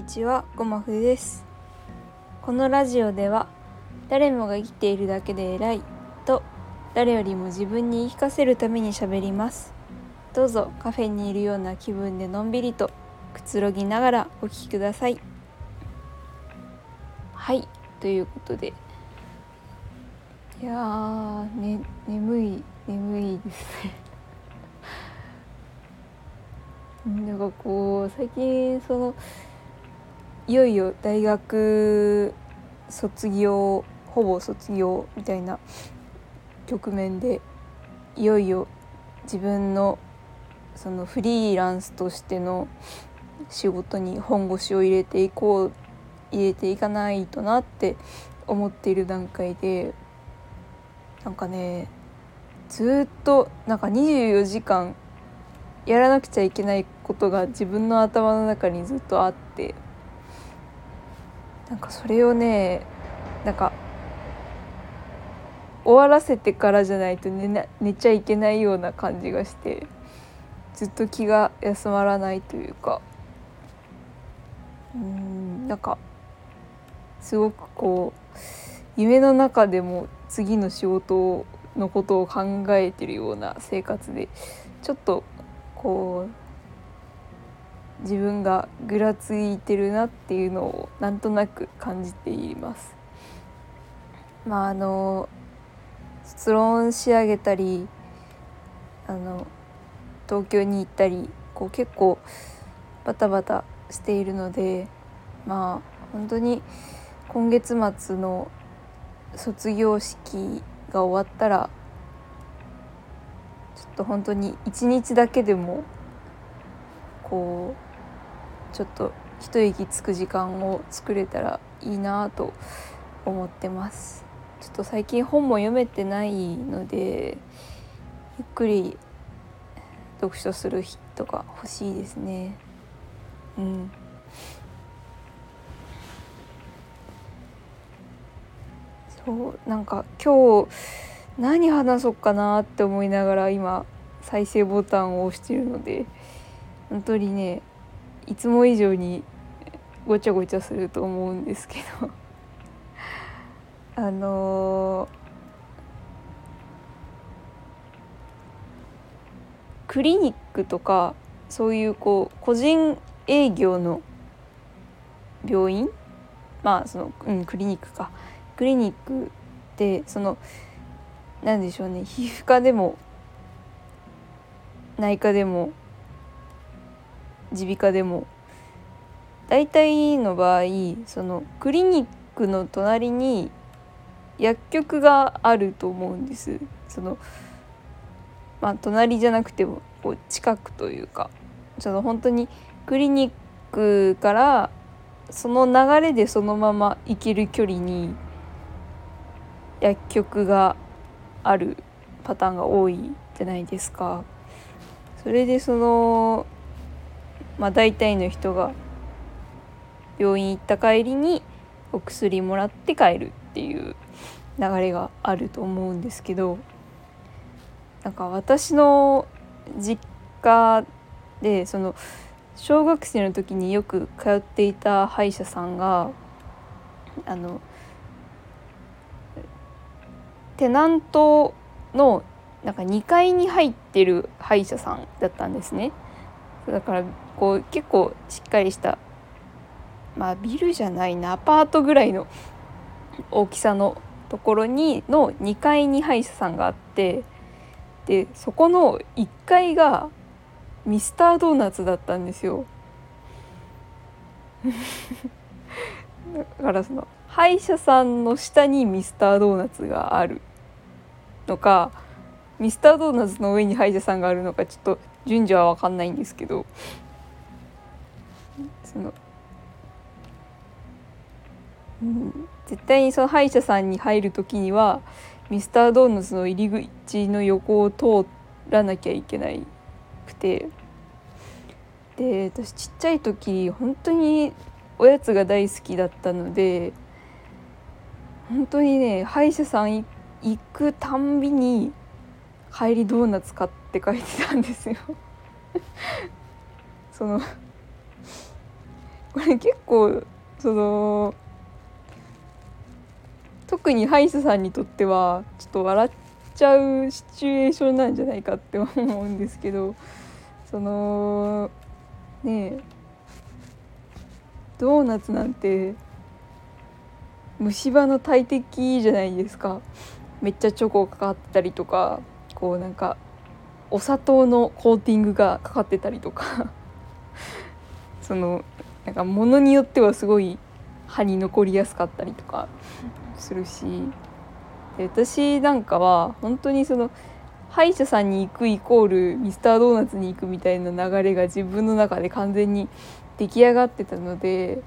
にちは、ごまふです。このラジオでは、誰もが生きているだけで偉いと、誰よりも自分に言い聞かせるために喋ります。どうぞカフェにいるような気分でのんびりとくつろぎながらお聞きください。はい、ということで。いやー、ね、眠い、眠いですね。なんかこう最近そのいよいよ大学卒業ほぼ卒業みたいな局面でいよいよ自分のそのフリーランスとしての仕事に本腰を入れていこう入れていかないとなって思っている段階でなんかねずっとなんか24時間やらなくちゃいけないことが自分の頭の中にずっとあってなんかそれをねなんか終わらせてからじゃないと寝な寝ちゃいけないような感じがしてずっと気が休まらないというか。うんなんかすごくこう夢の中でも次の仕事のことを考えてるような生活でちょっとこう自分がぐらついてるなっていうのをなんとなく感じています。まああの卒論仕上げたりあの東京に行ったりこう結構バタバタしているのでまあ本当に今月末の卒業式が終わったらちょっと本当に一日だけでもこうちょっと一息つく時間を作れたらいいなと思ってます。ちょっと最近本も読めてないのでゆっくり読書する日とか欲しいですね。うん。そうなんか今日何話そうかなって思いながら今再生ボタンを押してるので本当にねいつも以上にごちゃごちゃすると思うんですけど。あのー、クリニックとかそういうこう個人営業の病院？まあその、うん、クリニックか。クリニックってその何でしょうね。皮膚科でも内科でも耳鼻科でも。大体の場合そのクリニックの隣に薬局があると思うんです。そのまあ隣じゃなくてもこう近くというか。その本当にクリニックからその流れでそのまま行ける距離に薬局があるパターンが多いじゃないですか。それでそのまあ大体の人が病院行った帰りにお薬もらって帰るっていう流れがあると思うんですけどなんか私の実家でその小学生の時によく通っていた歯医者さんがあのテナントのなんか2階に入ってる歯医者さんだったんですね。だからこう結構しっかりしたまあビルじゃないなアパートぐらいの大きさのところにの2階に歯医者さんがあってでそこの1階がミスタードーナツだったんですよ。だからその歯医者さんの下にミスタードーナツがあるのかミスタードーナツの上に歯医者さんがあるのかちょっと順序は分かんないんですけど。その、うん、絶対にその歯医者さんに入る時にはミスタードーナツの入り口の横を通らなきゃいけないくて。で私ちっちゃい時本当におやつが大好きだったので本当にね歯医者さん行くたんびに帰りドーナツ買って帰ってたんですよ。そのこれ結構その特に歯医者さんにとってはちょっと笑っちゃうシチュエーションなんじゃないかって思うんですけどそのねえドーナツなんて虫歯の大敵じゃないですか。めっちゃチョコかかってたりとかこうなんかお砂糖のコーティングがかかってたりとか。そのなんか物によってはすごい歯に残りやすかったりとかするしで私なんかは本当にその歯医者さんに行くイコールミスタードーナツに行くみたいな流れが自分の中で完全に出来上がってたので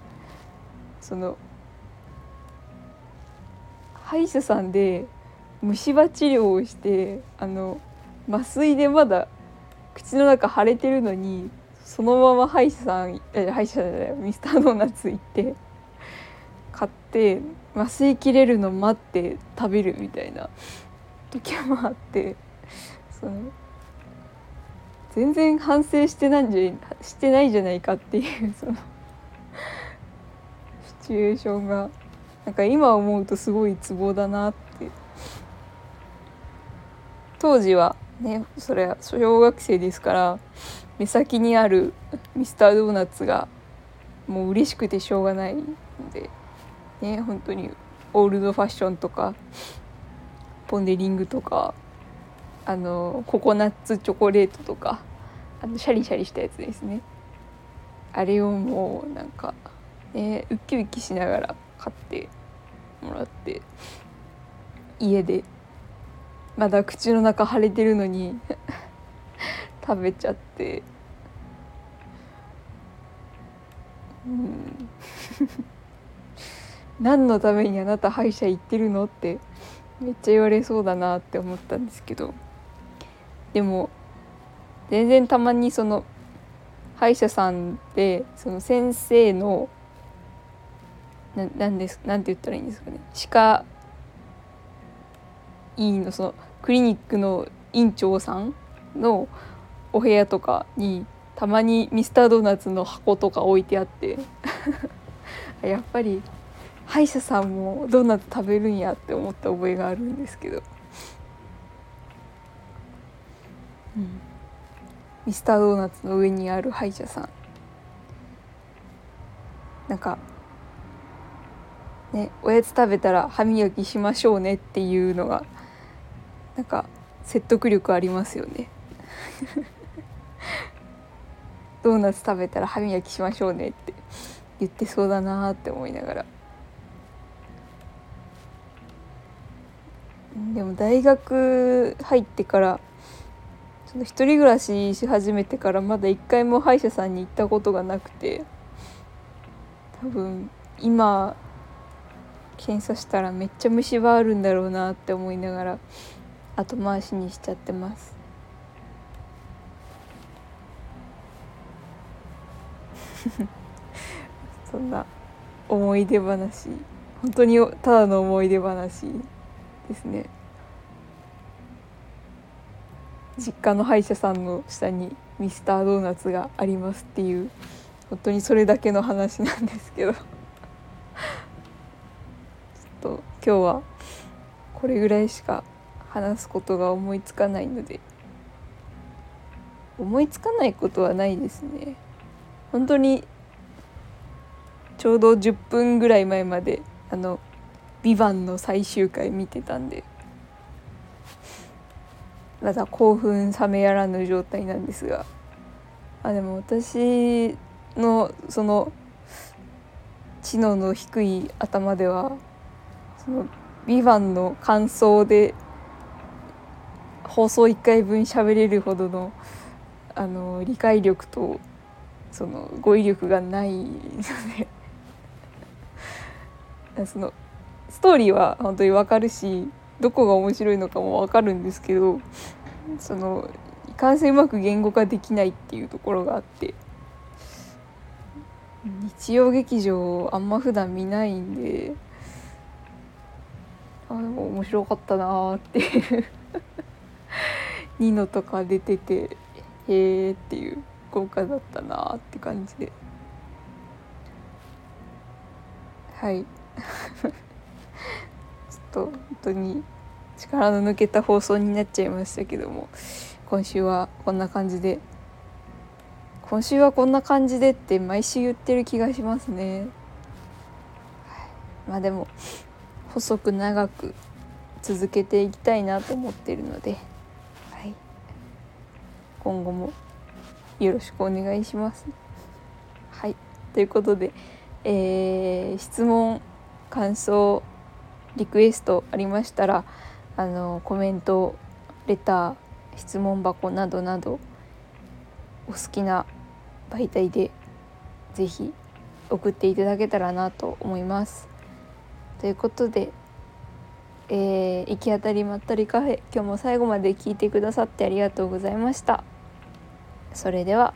その歯医者さんで虫歯治療をしてあの麻酔でまだ口の中腫れてるのにそのまま歯医者さん歯医者じゃないミスタードーナツ行って買って麻酔切れるの待って食べるみたいな時もあってその全然反省してないんじゃしてないじゃないかっていうそのシチュエーションがなんか今思うとすごいツボだなって。当時はねそれは小学生ですから目先にあるミスタードーナツがもう嬉しくてしょうがないのでね本当にオールドファッションとかポン・デ・リングとかあのココナッツチョコレートとかあのシャリシャリしたやつですね。あれをもうなんかねウキウキしながら買ってもらって家でまだ口の中腫れてるのに食べちゃって。うん。何のためにあなた歯医者行ってるのってめっちゃ言われそうだなって思ったんですけど。でも全然たまにその歯医者さんでその先生のななんですなんて言ったらいいんですかね。歯科医院のそのクリニックの院長さんのお部屋とかにたまにミスタードーナツの箱とか置いてあって。やっぱり歯医者さんもドーナツ食べるんやって思った覚えがあるんですけど、うん、ミスタードーナツの上にある歯医者さん。なんかねおやつ食べたら歯磨きしましょうねっていうのがなんか説得力ありますよね。ドーナツ食べたら歯磨きしましょうねって言ってそうだなって思いながら。でも大学入ってからその一人暮らしし始めてからまだ一回も歯医者さんに行ったことがなくて多分今検査したらめっちゃ虫歯あるんだろうなって思いながら後回しにしちゃってます。そんな思い出話。本当にただの思い出話ですね。実家の歯医者さんの下にミスタードーナツがありますっていう本当にそれだけの話なんですけど。ちょっと今日はこれぐらいしか話すことが思いつかないので。思いつかないことはないですね。本当にちょうど10分ぐらい前まであの「ビバンの最終回見てたんで。まだ興奮冷めやらぬ状態なんですが。あでも私のその知能の低い頭ではその「ビバンの感想で放送1回分喋れるほどのあの理解力とその語彙力がないので。そのストーリーは本当に分かるしどこが面白いのかも分かるんですけどそのいかんせんうまく言語化できないっていうところがあって。日曜劇場あんま普段見ないんであでも面白かったなーって。い うニノとか出ててへえっていう。豪華だったなって感じで。はい。ちょっと本当に力の抜けた放送になっちゃいましたけども今週はこんな感じで。今週はこんな感じでって毎週言ってる気がしますね、はい、まあでも細く長く続けていきたいなと思ってるので、はい、今後もよろしくお願いします。はいということで、えー、質問感想リクエストありましたらあのコメントレター質問箱などなどお好きな媒体で是非送っていただけたらなと思います。ということでえー、行き当たりまったりカフェ今日も最後まで聞いてくださってありがとうございましたそれでは